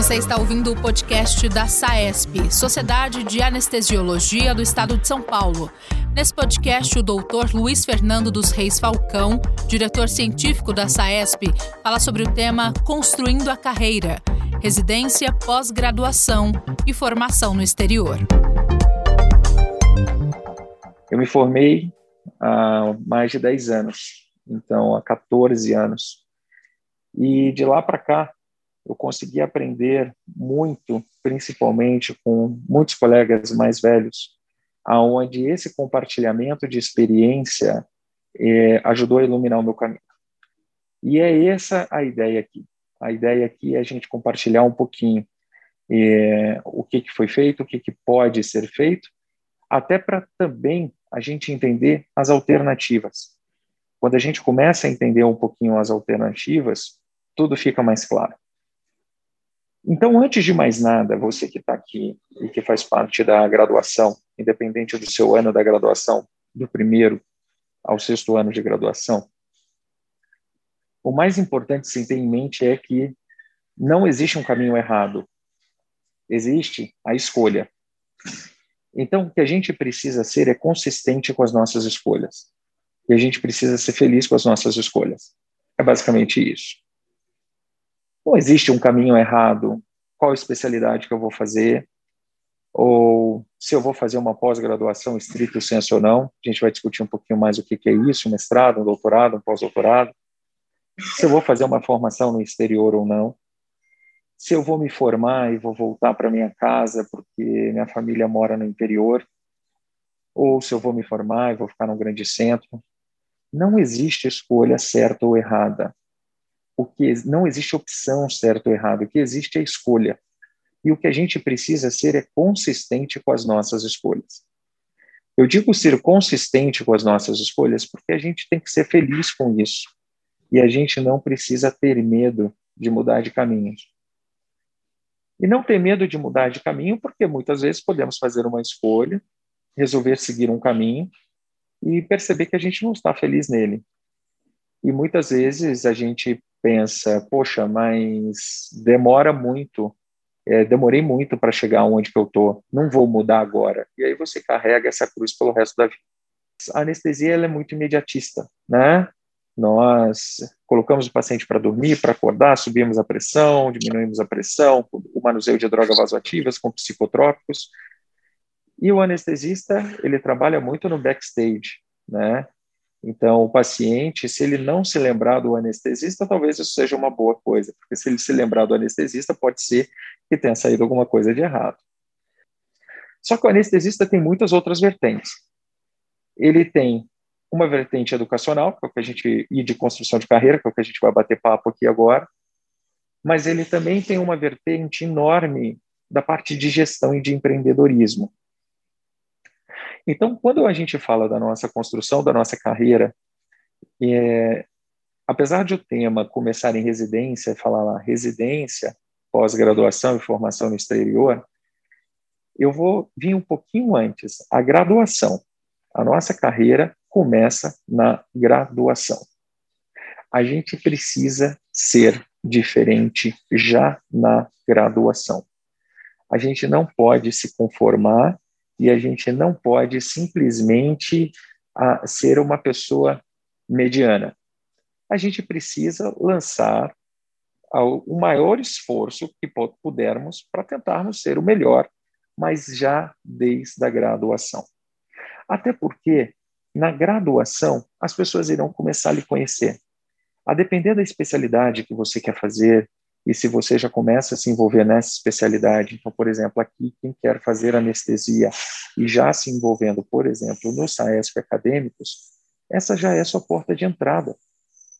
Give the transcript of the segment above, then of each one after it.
Você está ouvindo o podcast da SAESP, Sociedade de Anestesiologia do Estado de São Paulo. Nesse podcast, o doutor Luiz Fernando dos Reis Falcão, diretor científico da SAESP, fala sobre o tema Construindo a Carreira, residência, pós-graduação e formação no exterior. Eu me formei há mais de 10 anos, então há 14 anos. E de lá para cá, eu consegui aprender muito, principalmente com muitos colegas mais velhos, aonde esse compartilhamento de experiência é, ajudou a iluminar o meu caminho. E é essa a ideia aqui. A ideia aqui é a gente compartilhar um pouquinho é, o que, que foi feito, o que, que pode ser feito, até para também a gente entender as alternativas. Quando a gente começa a entender um pouquinho as alternativas, tudo fica mais claro. Então, antes de mais nada, você que está aqui e que faz parte da graduação, independente do seu ano da graduação, do primeiro ao sexto ano de graduação, o mais importante se ter em mente é que não existe um caminho errado, existe a escolha. Então, o que a gente precisa ser é consistente com as nossas escolhas. E a gente precisa ser feliz com as nossas escolhas. É basicamente isso. Não existe um caminho errado, qual especialidade que eu vou fazer, ou se eu vou fazer uma pós-graduação estrito senso ou não. A gente vai discutir um pouquinho mais o que, que é isso, um mestrado, um doutorado, um pós-doutorado. Se eu vou fazer uma formação no exterior ou não. Se eu vou me formar e vou voltar para minha casa porque minha família mora no interior, ou se eu vou me formar e vou ficar num grande centro. Não existe escolha certa ou errada o que não existe opção certo ou errado, o que existe é escolha. E o que a gente precisa ser é consistente com as nossas escolhas. Eu digo ser consistente com as nossas escolhas porque a gente tem que ser feliz com isso. E a gente não precisa ter medo de mudar de caminho. E não ter medo de mudar de caminho porque muitas vezes podemos fazer uma escolha, resolver seguir um caminho e perceber que a gente não está feliz nele. E muitas vezes a gente pensa, poxa, mas demora muito, é, demorei muito para chegar onde que eu tô, não vou mudar agora. E aí você carrega essa cruz pelo resto da vida. A anestesia ela é muito imediatista, né? Nós colocamos o paciente para dormir, para acordar, subimos a pressão, diminuímos a pressão, o manuseio de drogas vasoativas com psicotrópicos. E o anestesista, ele trabalha muito no backstage, né? Então, o paciente, se ele não se lembrar do anestesista, talvez isso seja uma boa coisa, porque se ele se lembrar do anestesista, pode ser que tenha saído alguma coisa de errado. Só que o anestesista tem muitas outras vertentes. Ele tem uma vertente educacional, que é o que a gente e de construção de carreira, que é o que a gente vai bater papo aqui agora, mas ele também tem uma vertente enorme da parte de gestão e de empreendedorismo. Então, quando a gente fala da nossa construção, da nossa carreira, é, apesar de o tema começar em residência, falar lá, residência, pós-graduação e formação no exterior, eu vou vir um pouquinho antes. A graduação. A nossa carreira começa na graduação. A gente precisa ser diferente já na graduação. A gente não pode se conformar e a gente não pode simplesmente a, ah, ser uma pessoa mediana. A gente precisa lançar o maior esforço que pudermos para tentarmos ser o melhor, mas já desde a graduação. Até porque, na graduação, as pessoas irão começar a lhe conhecer. A depender da especialidade que você quer fazer, e se você já começa a se envolver nessa especialidade, então, por exemplo, aqui, quem quer fazer anestesia e já se envolvendo, por exemplo, no SAESP acadêmicos, essa já é a sua porta de entrada.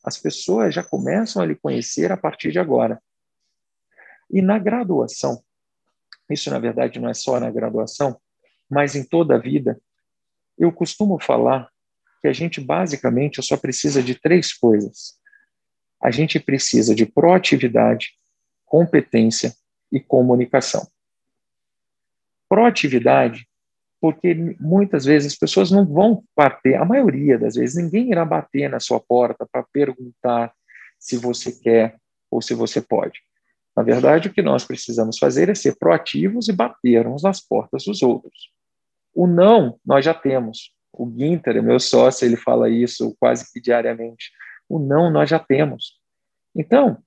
As pessoas já começam a lhe conhecer a partir de agora. E na graduação, isso na verdade não é só na graduação, mas em toda a vida, eu costumo falar que a gente basicamente só precisa de três coisas a gente precisa de proatividade, competência e comunicação. Proatividade, porque muitas vezes as pessoas não vão bater, a maioria das vezes, ninguém irá bater na sua porta para perguntar se você quer ou se você pode. Na verdade, o que nós precisamos fazer é ser proativos e batermos nas portas dos outros. O não, nós já temos. O Ginter, meu sócio, ele fala isso quase que diariamente. O não, nós já temos. Então,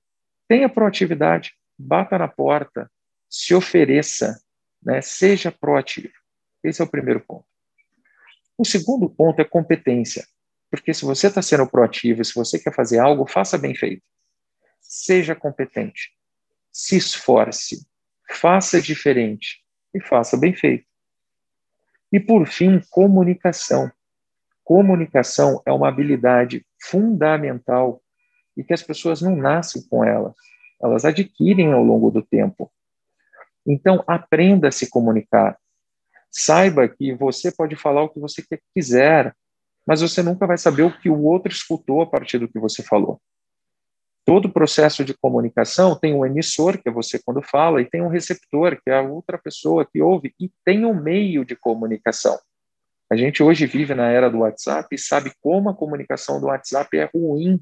tenha proatividade, bata na porta, se ofereça, né? seja proativo. Esse é o primeiro ponto. O segundo ponto é competência. Porque se você está sendo proativo, se você quer fazer algo, faça bem feito. Seja competente. Se esforce. Faça diferente. E faça bem feito. E, por fim, comunicação. Comunicação é uma habilidade fundamental e que as pessoas não nascem com ela, elas adquirem ao longo do tempo. Então, aprenda a se comunicar. Saiba que você pode falar o que você quiser, mas você nunca vai saber o que o outro escutou a partir do que você falou. Todo processo de comunicação tem um emissor, que é você quando fala, e tem um receptor, que é a outra pessoa que ouve, e tem um meio de comunicação. A gente hoje vive na era do WhatsApp e sabe como a comunicação do WhatsApp é ruim.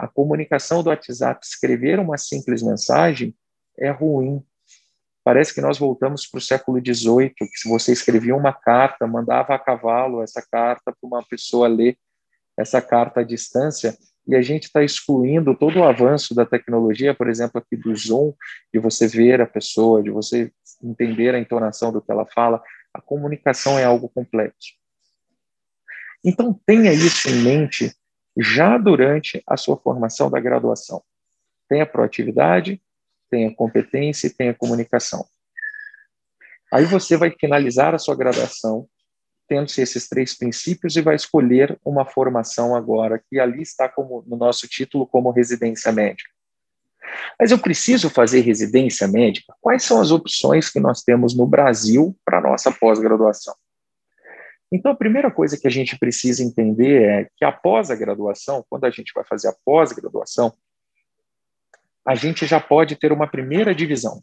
A comunicação do WhatsApp, escrever uma simples mensagem, é ruim. Parece que nós voltamos para o século XVIII, que se você escrevia uma carta, mandava a cavalo essa carta para uma pessoa ler essa carta à distância, e a gente está excluindo todo o avanço da tecnologia, por exemplo, aqui do Zoom, de você ver a pessoa, de você entender a entonação do que ela fala. A comunicação é algo complexo. Então, tenha isso em mente já durante a sua formação da graduação. Tenha proatividade, tenha competência e tenha comunicação. Aí você vai finalizar a sua graduação tendo-se esses três princípios e vai escolher uma formação agora, que ali está como, no nosso título como residência médica. Mas eu preciso fazer residência médica? Quais são as opções que nós temos no Brasil para nossa pós-graduação? Então, a primeira coisa que a gente precisa entender é que após a graduação, quando a gente vai fazer a pós-graduação, a gente já pode ter uma primeira divisão.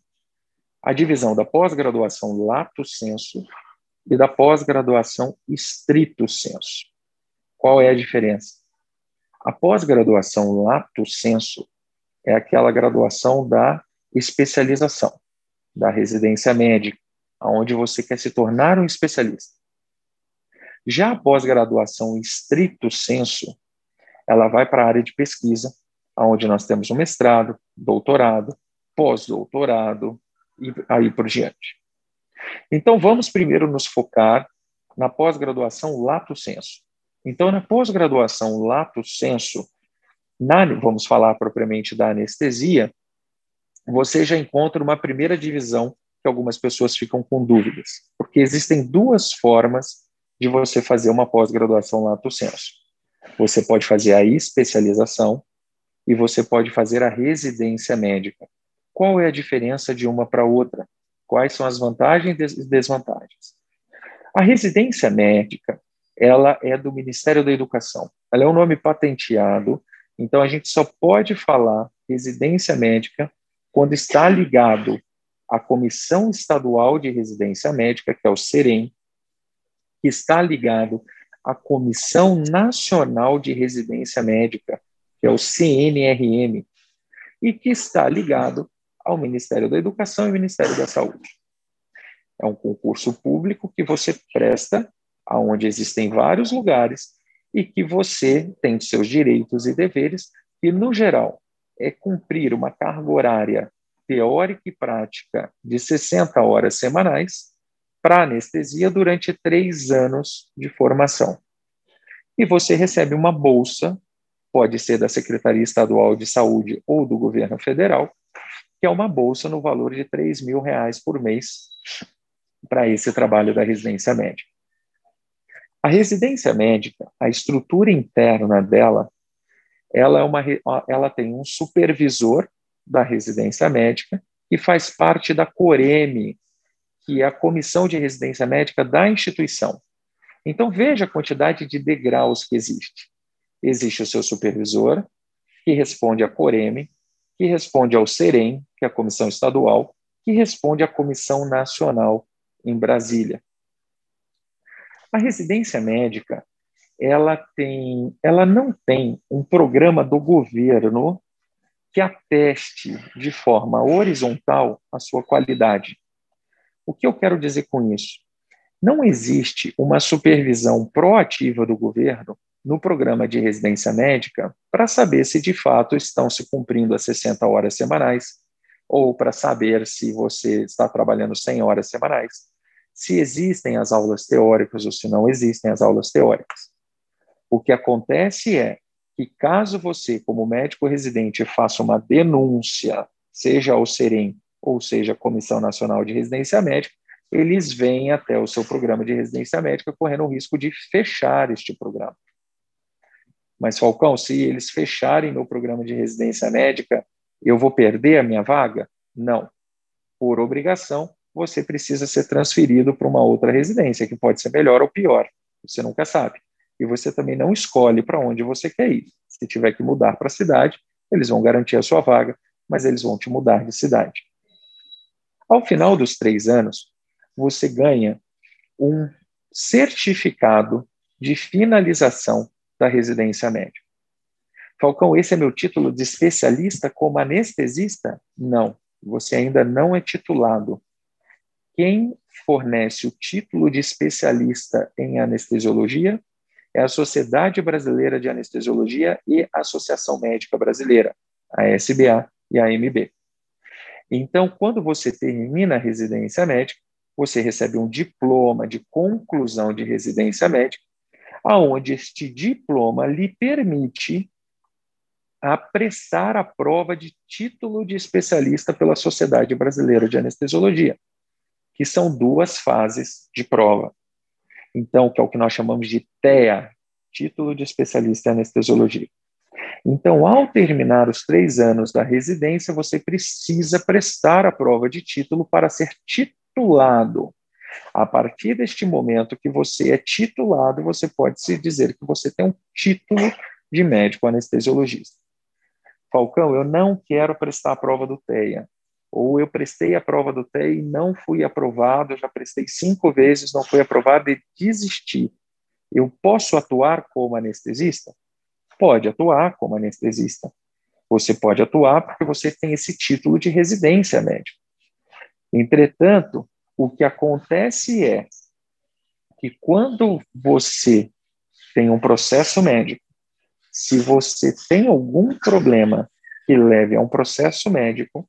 A divisão da pós-graduação lato sensu e da pós-graduação estrito senso. Qual é a diferença? A pós-graduação lato senso é aquela graduação da especialização, da residência médica, onde você quer se tornar um especialista. Já a pós-graduação estrito senso, ela vai para a área de pesquisa, onde nós temos um mestrado, doutorado, pós-doutorado e aí por diante. Então, vamos primeiro nos focar na pós-graduação lato senso. Então, na pós-graduação lato senso, na, vamos falar propriamente da anestesia, você já encontra uma primeira divisão que algumas pessoas ficam com dúvidas, porque existem duas formas de você fazer uma pós-graduação lato senso. Você pode fazer a especialização e você pode fazer a residência médica. Qual é a diferença de uma para outra? Quais são as vantagens e desvantagens? A residência médica, ela é do Ministério da Educação. Ela é um nome patenteado, então a gente só pode falar residência médica quando está ligado à Comissão Estadual de Residência Médica, que é o CEREM, que está ligado à Comissão Nacional de Residência Médica, que é o CNRM, e que está ligado ao Ministério da Educação e Ministério da Saúde. É um concurso público que você presta, aonde existem vários lugares e que você tem seus direitos e deveres, que, no geral, é cumprir uma carga horária teórica e prática de 60 horas semanais para anestesia durante três anos de formação. E você recebe uma bolsa, pode ser da Secretaria Estadual de Saúde ou do governo federal, que é uma bolsa no valor de 3 mil reais por mês para esse trabalho da residência médica. A residência médica, a estrutura interna dela, ela, é uma, ela tem um supervisor da residência médica que faz parte da COREME, que é a Comissão de Residência Médica da instituição. Então, veja a quantidade de degraus que existe. Existe o seu supervisor, que responde à COREME, que responde ao CEREM, que é a Comissão Estadual, que responde à Comissão Nacional em Brasília. A residência médica, ela tem, ela não tem um programa do governo que ateste de forma horizontal a sua qualidade. O que eu quero dizer com isso? Não existe uma supervisão proativa do governo no programa de residência médica para saber se de fato estão se cumprindo as 60 horas semanais, ou para saber se você está trabalhando 100 horas semanais, se existem as aulas teóricas ou se não existem as aulas teóricas. O que acontece é que, caso você, como médico residente, faça uma denúncia, seja ao SEREM ou seja a Comissão Nacional de Residência Médica, eles vêm até o seu programa de residência médica correndo o risco de fechar este programa. Mas, Falcão, se eles fecharem meu programa de residência médica, eu vou perder a minha vaga? Não. Por obrigação, você precisa ser transferido para uma outra residência, que pode ser melhor ou pior. Você nunca sabe. E você também não escolhe para onde você quer ir. Se tiver que mudar para a cidade, eles vão garantir a sua vaga, mas eles vão te mudar de cidade. Ao final dos três anos, você ganha um certificado de finalização da residência médica. Falcão, esse é meu título de especialista como anestesista? Não, você ainda não é titulado. Quem fornece o título de especialista em anestesiologia é a Sociedade Brasileira de Anestesiologia e a Associação Médica Brasileira, a SBA e a AMB. Então, quando você termina a residência médica, você recebe um diploma de conclusão de residência médica, aonde este diploma lhe permite apressar a prova de título de especialista pela Sociedade Brasileira de Anestesiologia, que são duas fases de prova. Então, que é o que nós chamamos de TEA, título de especialista em anestesiologia. Então, ao terminar os três anos da residência, você precisa prestar a prova de título para ser titulado. A partir deste momento que você é titulado, você pode se dizer que você tem um título de médico anestesiologista. Falcão, eu não quero prestar a prova do TEA. Ou eu prestei a prova do TEA e não fui aprovado, eu já prestei cinco vezes, não fui aprovado e desisti. Eu posso atuar como anestesista? Pode atuar como anestesista. Você pode atuar porque você tem esse título de residência médica. Entretanto, o que acontece é que quando você tem um processo médico se você tem algum problema que leve a um processo médico,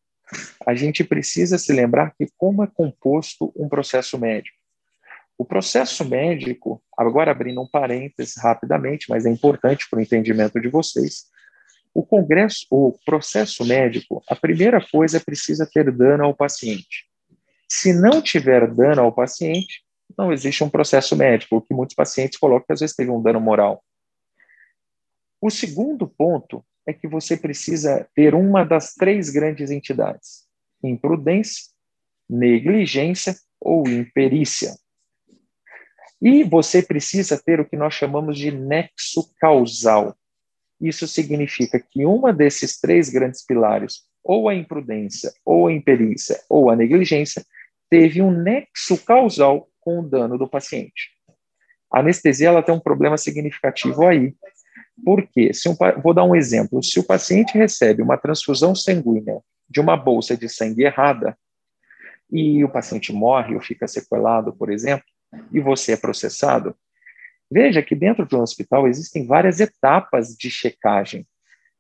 a gente precisa se lembrar que como é composto um processo médico. O processo médico, agora abrindo um parênteses rapidamente, mas é importante para o entendimento de vocês, o congresso, o processo médico, a primeira coisa é precisa ter dano ao paciente. Se não tiver dano ao paciente, não existe um processo médico, o que muitos pacientes colocam que às vezes teve um dano moral. O segundo ponto é que você precisa ter uma das três grandes entidades: imprudência, negligência ou imperícia. E você precisa ter o que nós chamamos de nexo causal. Isso significa que uma desses três grandes pilares, ou a imprudência, ou a imperícia, ou a negligência, teve um nexo causal com o dano do paciente. A anestesia ela tem um problema significativo aí, por quê? Se um, vou dar um exemplo. Se o paciente recebe uma transfusão sanguínea de uma bolsa de sangue errada e o paciente morre ou fica sequelado, por exemplo, e você é processado, veja que dentro de um hospital existem várias etapas de checagem.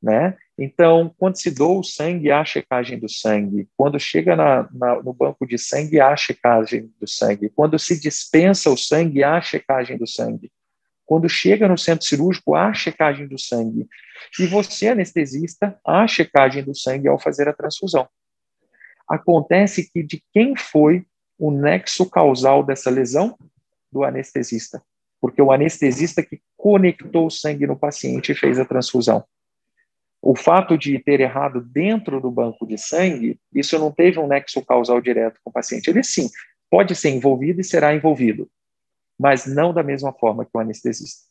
Né? Então, quando se doa o sangue, há checagem do sangue. Quando chega na, na, no banco de sangue, há checagem do sangue. Quando se dispensa o sangue, há checagem do sangue. Quando chega no centro cirúrgico, há checagem do sangue. E você, anestesista, há checagem do sangue ao fazer a transfusão. Acontece que de quem foi o nexo causal dessa lesão? Do anestesista. Porque o anestesista que conectou o sangue no paciente e fez a transfusão. O fato de ter errado dentro do banco de sangue, isso não teve um nexo causal direto com o paciente. Ele sim, pode ser envolvido e será envolvido mas não da mesma forma que o anestesista.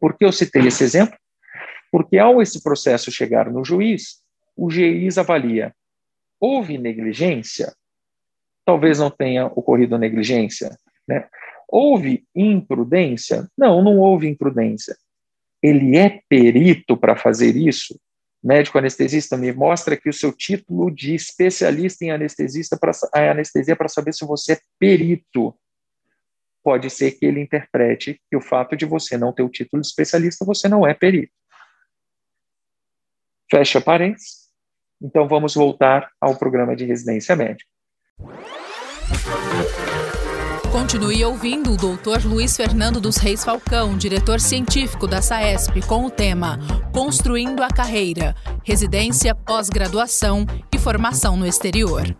Por que eu citei esse exemplo? Porque ao esse processo chegar no juiz, o juiz avalia: houve negligência? Talvez não tenha ocorrido negligência. Né? Houve imprudência? Não, não houve imprudência. Ele é perito para fazer isso? médico anestesista, me mostra aqui o seu título de especialista em anestesista para anestesia para saber se você é perito. Pode ser que ele interprete que o fato de você não ter o título de especialista, você não é perito. Fecha parênteses. Então vamos voltar ao programa de residência médica. Continue ouvindo o Dr. Luiz Fernando dos Reis Falcão, diretor científico da SAESP, com o tema Construindo a Carreira, Residência, Pós-Graduação e Formação no Exterior.